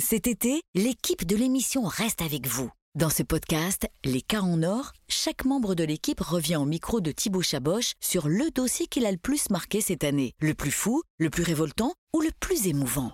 Cet été, l'équipe de l'émission reste avec vous. Dans ce podcast, Les cas en or, chaque membre de l'équipe revient au micro de Thibaut Chaboch sur le dossier qu'il a le plus marqué cette année. Le plus fou, le plus révoltant ou le plus émouvant?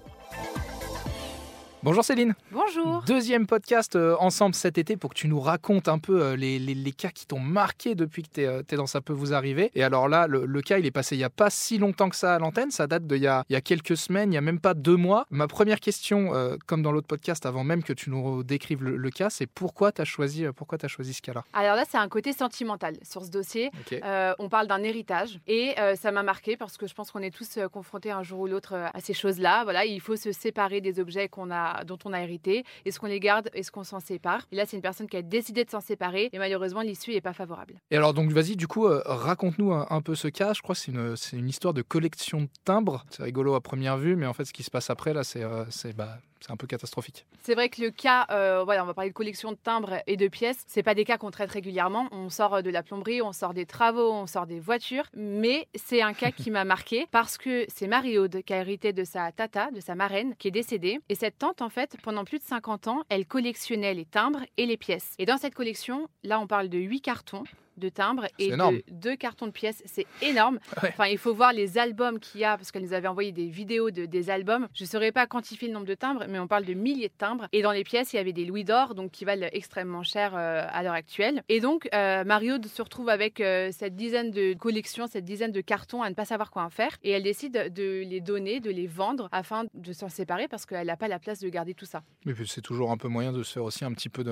Bonjour Céline. Bonjour. Deuxième podcast euh, ensemble cet été pour que tu nous racontes un peu euh, les, les- les cas qui t'ont marqué depuis que tu es, dans Ça peut vous arriver. Et alors là, le, le cas, il est passé il n'y a pas si longtemps que ça à l'antenne. Ça date d'il y y a quelques semaines, il n'y a même pas deux mois. Ma première question, euh, comme dans l'autre podcast, avant même que tu nous décrives le, le cas, c'est pourquoi tu as, choisi, euh, pourquoi as choisi ce cas-là? Alors là, c'est un côté sentimental sur ce dossier. Euh, on parle d'un héritage et euh, ça m'a marqué parce que je pense qu'on est tous euh, confrontés un jour ou l'autre euh, à ces choses-là. Voilà, il faut se séparer des objets qu'on a, dont on a hérité. Est-ce qu'on les garde Est-ce qu'on s'en sépare Et là, c'est une personne qui a décidé de s'en séparer et malheureusement, l'issue n'est pas favorable. Et alors, donc, vas-y, du coup, euh, raconte-nous un, peu ce cas. Je crois que c'est une, histoire de collection de timbres. C'est rigolo à première vue, mais en fait, ce qui se passe après, là, c'est euh, bah, c'est un peu catastrophique. C'est vrai que le cas, euh, voilà, on va parler de collection de timbres et de pièces. C'est pas des cas qu'on traite régulièrement. On sort euh, de la plomberie, on sort des travaux, on sort des voitures. Mais c'est un cas qui m'a marqué parce que c'est Marie-Aude qui a hérité de sa tata, de sa marraine, qui est décédée. Et cette tante, en fait, pendant plus de 50 ans, elle collectionnait les timbres et les pièces. Et dans cette collection, là, on parle de 8 cartons de timbres et de deux cartons de pièces. C'est énorme. Ouais. Enfin, il faut voir les albums qu'il y a parce qu'elle nous avait envoyé des vidéos de, des albums. Je ne saurais pas quantifier le nombre de timbres, mais on parle de milliers de timbres. Et dans les pièces, il y avait des louis d'or, donc qui valent extrêmement cher euh, à l'heure actuelle. Et donc, euh, Mario se retrouve avec euh, cette dizaine de collections, cette dizaine de cartons à ne pas savoir quoi en faire. Et elle décide de les donner, de les vendre afin de s'en séparer parce qu'elle n'a pas la place de garder tout ça. Mais c'est toujours un peu moyen de se faire aussi un petit peu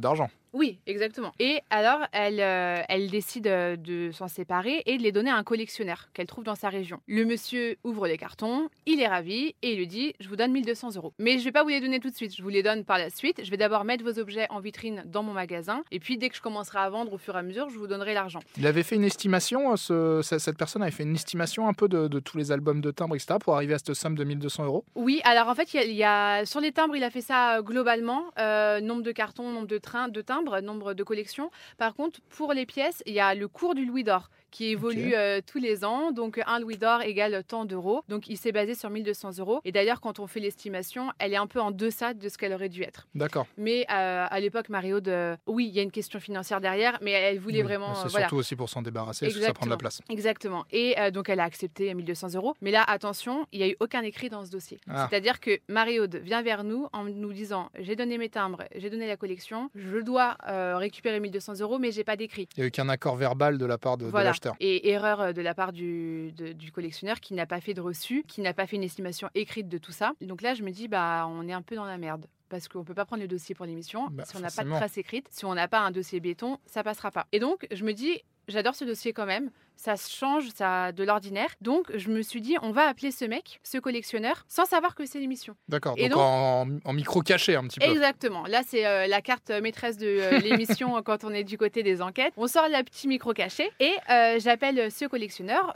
d'argent. Oui, exactement. Et alors, elle, euh, elle décide euh, de s'en séparer et de les donner à un collectionneur qu'elle trouve dans sa région. Le monsieur ouvre les cartons, il est ravi et il lui dit Je vous donne 1200 euros. Mais je vais pas vous les donner tout de suite, je vous les donne par la suite. Je vais d'abord mettre vos objets en vitrine dans mon magasin et puis dès que je commencerai à vendre au fur et à mesure, je vous donnerai l'argent. Il avait fait une estimation, euh, ce- ce- cette personne avait fait une estimation un peu de, de tous les albums de timbres, etc., pour arriver à cette somme de 1200 euros. Oui, alors en fait, il y a, il y a- sur les timbres, il a fait ça globalement, euh, nombre de cartons, nombre de trains, de timbres, nombre de collections. Par contre, pour les pièces, il y le cours du louis d'or qui évolue euh, tous les ans. Donc un louis d'or égale tant d'euros. Donc il s'est basé sur 1200 euros. Et d'ailleurs, quand on fait l'estimation, elle est un peu en deçà de ce qu'elle aurait dû être. D'accord. Mais euh, à l'époque, Marie-Aude, euh, oui, il y a une question financière derrière, mais elle voulait Oui, vraiment. C'est voilà. surtout aussi pour s'en débarrasser, parce que ça prend de la place. Exactement. Et donc, elle a accepté 1200 euros. Mais là, attention, il n'y a eu aucun écrit dans ce dossier. Ah. C'est-à-dire que Marie-Aude vient vers nous en nous disant J'ai donné mes timbres, j'ai donné la collection, je dois euh, récupérer 1200 euros, mais j'ai pas d'écrit. Il n'y a eu qu'un accord verbal de la part de, de Voilà. Et erreur euh, de la part du, de- du collectionneur qui n'a pas fait de reçu, qui n'a pas fait une estimation écrite de tout ça. Donc là, je me dis, bah, on est un peu dans la merde. Parce qu'on ne peut pas prendre le dossier pour l'émission. Bah, si on n'a pas de trace écrite, si on n'a pas un dossier béton, ça passera pas. Et donc, je me dis, j'adore ce dossier quand même. Ça change ça, de l'ordinaire. Donc, je me suis dit, on va appeler ce mec, ce collectionneur, sans savoir que c'est l'émission. D'accord. Donc, donc- en, en micro caché un petit peu. Exactement. Là, c'est euh, la carte maîtresse de euh, l'émission quand on est du côté des enquêtes. On sort la petit micro caché et euh, j'appelle ce collectionneur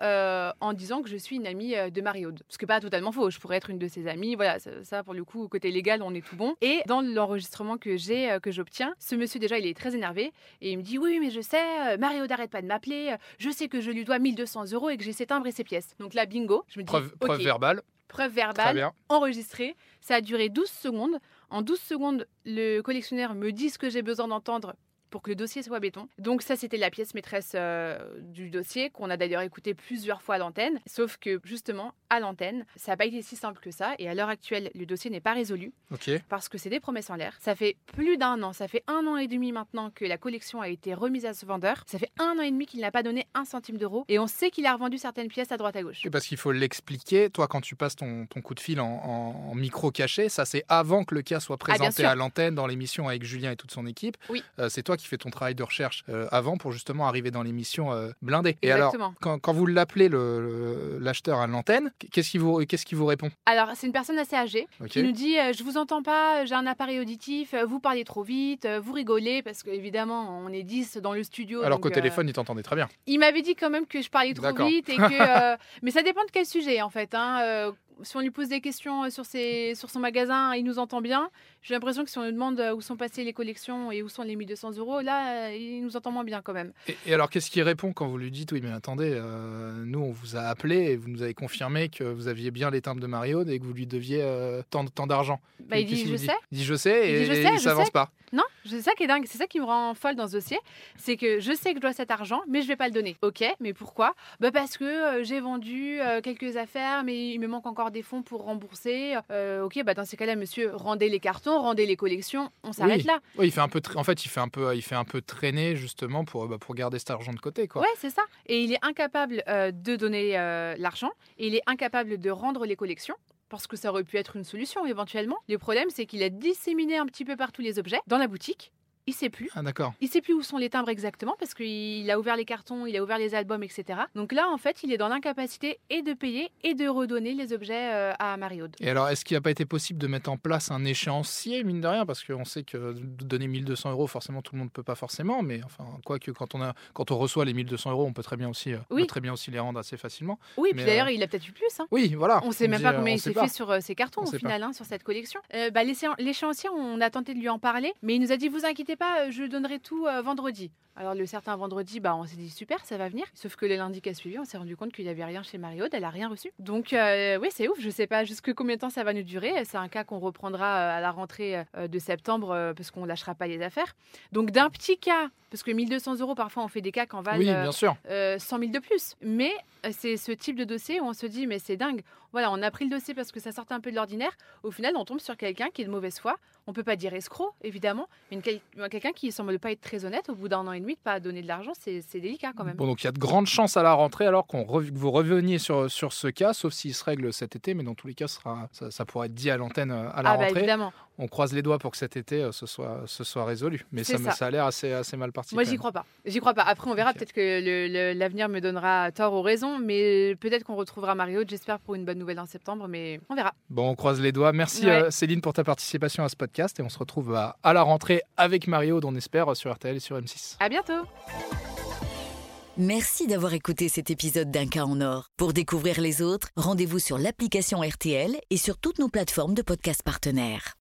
en disant que je suis une amie de Marie-Aude. Ce qui n'est pas totalement faux. Je pourrais être une de ses amies. Voilà, ça, ça, pour le coup, côté légal, on est tout bon. Et dans l'enregistrement que j'ai, que j'obtiens, ce monsieur déjà, il est très énervé et il me dit oui, mais je sais, euh, Marie-Aude arrête pas de m'appeler. Je sais que je lui dois 1200 euros et que j'ai ses timbres et ses pièces. Donc là, bingo. Je me dis Preuve, ok, preuve verbale. preuve verbale bien. enregistré. Ça a duré 12 secondes. En 12 secondes, le collectionneur me dit ce que j'ai besoin d'entendre pour que le dossier soit béton. Donc ça, c'était la pièce maîtresse euh, du dossier qu'on a d'ailleurs écouté plusieurs fois à l'antenne. Sauf que justement, à l'antenne, ça n'a pas été si simple que ça. Et à l'heure actuelle, le dossier n'est pas résolu parce que c'est des promesses en l'air. Ça fait plus d'un an, ça fait un an et demi maintenant que la collection a été remise à ce vendeur. Ça fait un an et demi qu'il n'a pas donné un centime d'euro. Et on sait qu'il a revendu certaines pièces à droite à gauche. Et parce qu'il faut l'expliquer, toi, quand tu passes ton, ton coup de fil en, en- en micro caché, ça c'est avant que le cas soit Ah, présenté à l'antenne dans l'émission avec Julien et toute son équipe. Oui. Euh, c'est toi qui fais ton travail de recherche euh, avant pour justement arriver dans l'émission euh, blindée. Et alors, Exactement. quand, quand vous l'appelez le- le- l'acheteur à l'antenne, qu'est-ce qu'il vous, qu'est-ce vous répond? Alors, c'est une personne assez âgée qui nous dit euh, Je vous entends pas, j'ai un appareil auditif, vous parlez trop vite, vous rigolez, parce qu'évidemment, on est 10 dans le studio. Alors qu'au téléphone, il t'entendait très bien. il m'avait dit quand même que je parlais trop vite et que. mais ça dépend de quel sujet, en fait. hein, si on lui pose des questions euh, sur, ses, sur son magasin, il nous entend bien. J'ai l'impression que si on lui demande euh, où sont passées les collections et où sont les 1200 euros, là, euh, il nous entend moins bien quand même. Et, et alors, qu'est-ce qu'il répond quand vous lui dites Oui, mais attendez, euh, nous, on vous a appelé et vous nous avez confirmé que vous aviez bien les timbres de Mario et que vous lui deviez euh, tant, tant d'argent Bah, il dit Je sais. Il dit Je sais Il et, dit, Je et sais, je ça avance sais. pas. Non, c'est ça qui est dingue, c'est ça qui me rend folle dans ce dossier, c'est que je sais que je dois cet argent, mais je vais pas le donner. Ok, mais pourquoi? Bah Parce que euh, j'ai vendu euh, quelques affaires, mais il me manque encore des fonds pour rembourser. Euh, ok, bah dans ces cas-là, monsieur, rendez les cartons, rendez les collections, on s'arrête Oui. là. Oui, il fait un peu. En fait, il fait un peu, il fait un peu traîner justement pour, bah, pour garder cet argent de côté, quoi. Ouais, c'est ça. Et il est incapable de donner l'argent, et il est incapable de rendre les collections. Parce que ça aurait pu être une solution éventuellement. Le problème, c'est qu'il a disséminé un petit peu partout les objets dans la boutique. Il sait plus. Ah d'accord. Il sait plus où sont les timbres exactement parce qu'il a ouvert les cartons, il a ouvert les albums, etc. Donc là, en fait, il est dans l'incapacité et de payer et de redonner les objets euh, à Marie-Aude. Et alors, est-ce qu'il n'a pas été possible de mettre en place un échéancier, mine de rien? Parce qu'on sait que donner 1200 euros, forcément, tout le monde ne peut pas forcément. Mais enfin, quoique, quand on, a, quand on reçoit les 1200 euros, on peut très bien aussi, euh, Oui. très bien aussi les rendre assez facilement. Oui, Mais, puis d'ailleurs, il a peut-être eu plus. hein. Oui, voilà. On sait même dit, pas euh, combien il s'est fait sur euh, ses cartons On au final, hein, sur cette collection. Euh, bah, l'échéan- L'échéancier, on a tenté de lui en parler, mais il nous a dit Vous inquiétez pas, euh, je donnerai tout euh, vendredi. Alors, le certain vendredi, bah, on s'est dit Super, ça va venir. Sauf que le lundi qui a suivi, on s'est rendu compte qu'il n'y avait rien chez Marie-Aude, elle a rien reçu. Donc, euh, oui, c'est ouf. Je sais pas jusque combien de temps ça va nous durer. C'est un cas qu'on reprendra euh, à la rentrée euh, de septembre parce qu'on lâchera pas les affaires. Donc, d'un petit cas, parce que 1200 euros, parfois, on fait des cas qu'en valent Oui, euh, bien sûr. euh, 100 000 de plus. Mais c'est ce type de dossier où on se dit, mais c'est dingue. Voilà, on a pris le dossier parce que ça sortait un peu de l'ordinaire. Au final, on tombe sur quelqu'un qui est de mauvaise foi. On peut pas dire escroc, évidemment, mais quelqu'un qui semble pas être très honnête. Au bout d'un an et demi, de pas donner de l'argent, c'est délicat quand même. Bon, donc il y a de grandes chances à la rentrée alors qu'on que vous reveniez sur, sur ce cas, sauf s'il se règle cet été, mais dans tous les cas, sera, ça, ça pourrait être dit à l'antenne euh, à la ah bah rentrée. évidemment. On croise les doigts pour que cet été, euh, ce, soit, ce soit résolu. Mais ça, ça. ça a l'air assez, assez mal parti. Moi, j'y crois pas. J'y crois pas. Après, on verra. Peut-être que l'avenir me donnera tort ou raison, mais peut-être qu'on retrouvera Mario. J'espère pour une bonne nouvelle en septembre, mais on verra. Bon, on croise les doigts. Merci Ouais. euh, Céline pour ta participation à ce podcast et on se retrouve à, à la rentrée avec Mario, dont on espère, sur RTL et sur M6. À Merci d'avoir écouté cet épisode d'Un cas en or. Pour découvrir les autres, rendez-vous sur l'application RTL et sur toutes nos plateformes de podcasts partenaires.